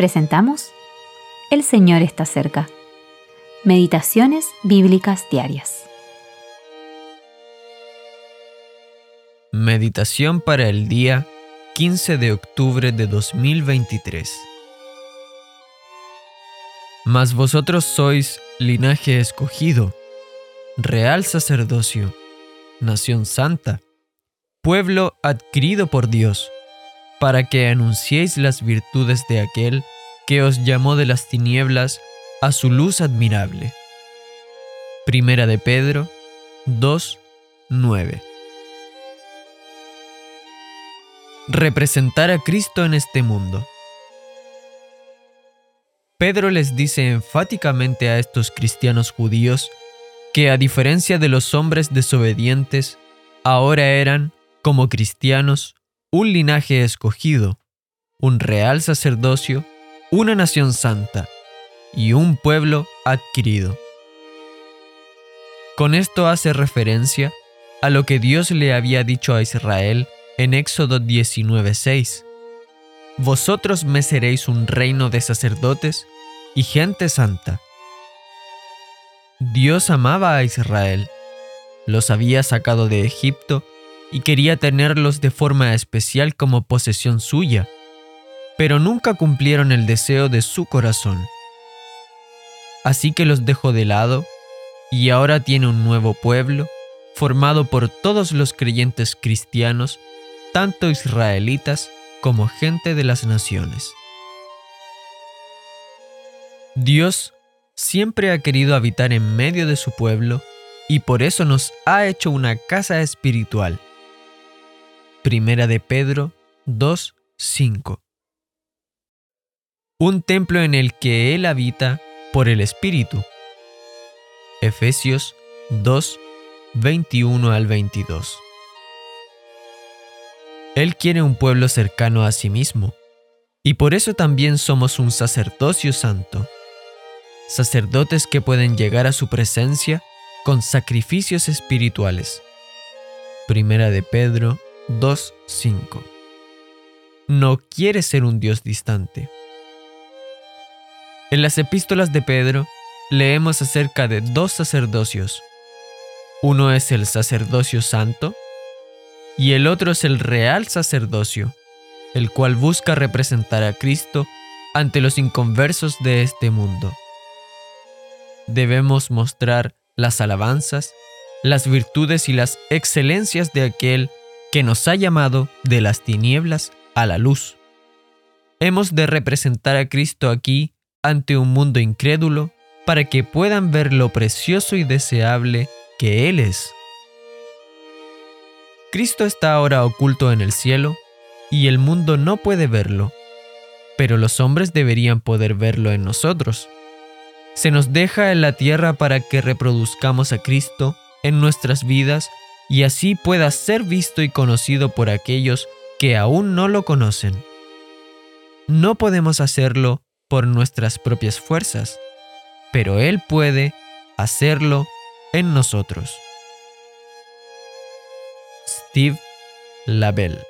presentamos El Señor está cerca. Meditaciones Bíblicas Diarias. Meditación para el día 15 de octubre de 2023. Mas vosotros sois linaje escogido, real sacerdocio, nación santa, pueblo adquirido por Dios, para que anunciéis las virtudes de aquel que os llamó de las tinieblas a su luz admirable. Primera de Pedro 2, 9. Representar a Cristo en este mundo. Pedro les dice enfáticamente a estos cristianos judíos que a diferencia de los hombres desobedientes, ahora eran, como cristianos, un linaje escogido, un real sacerdocio, una nación santa y un pueblo adquirido. Con esto hace referencia a lo que Dios le había dicho a Israel en Éxodo 19:6. Vosotros me seréis un reino de sacerdotes y gente santa. Dios amaba a Israel, los había sacado de Egipto y quería tenerlos de forma especial como posesión suya, pero nunca cumplieron el deseo de su corazón. Así que los dejó de lado y ahora tiene un nuevo pueblo formado por todos los creyentes cristianos, tanto israelitas como gente de las naciones. Dios siempre ha querido habitar en medio de su pueblo y por eso nos ha hecho una casa espiritual. Primera de Pedro 2:5 Un templo en el que Él habita por el Espíritu. Efesios 2, 21 al 22. Él quiere un pueblo cercano a sí mismo, y por eso también somos un sacerdocio santo sacerdotes que pueden llegar a su presencia con sacrificios espirituales. Primera de Pedro 2.5 No quiere ser un Dios distante. En las epístolas de Pedro leemos acerca de dos sacerdocios. Uno es el sacerdocio santo y el otro es el real sacerdocio, el cual busca representar a Cristo ante los inconversos de este mundo debemos mostrar las alabanzas, las virtudes y las excelencias de aquel que nos ha llamado de las tinieblas a la luz. Hemos de representar a Cristo aquí ante un mundo incrédulo para que puedan ver lo precioso y deseable que Él es. Cristo está ahora oculto en el cielo y el mundo no puede verlo, pero los hombres deberían poder verlo en nosotros se nos deja en la tierra para que reproduzcamos a Cristo en nuestras vidas y así pueda ser visto y conocido por aquellos que aún no lo conocen. No podemos hacerlo por nuestras propias fuerzas, pero Él puede hacerlo en nosotros. Steve Labelle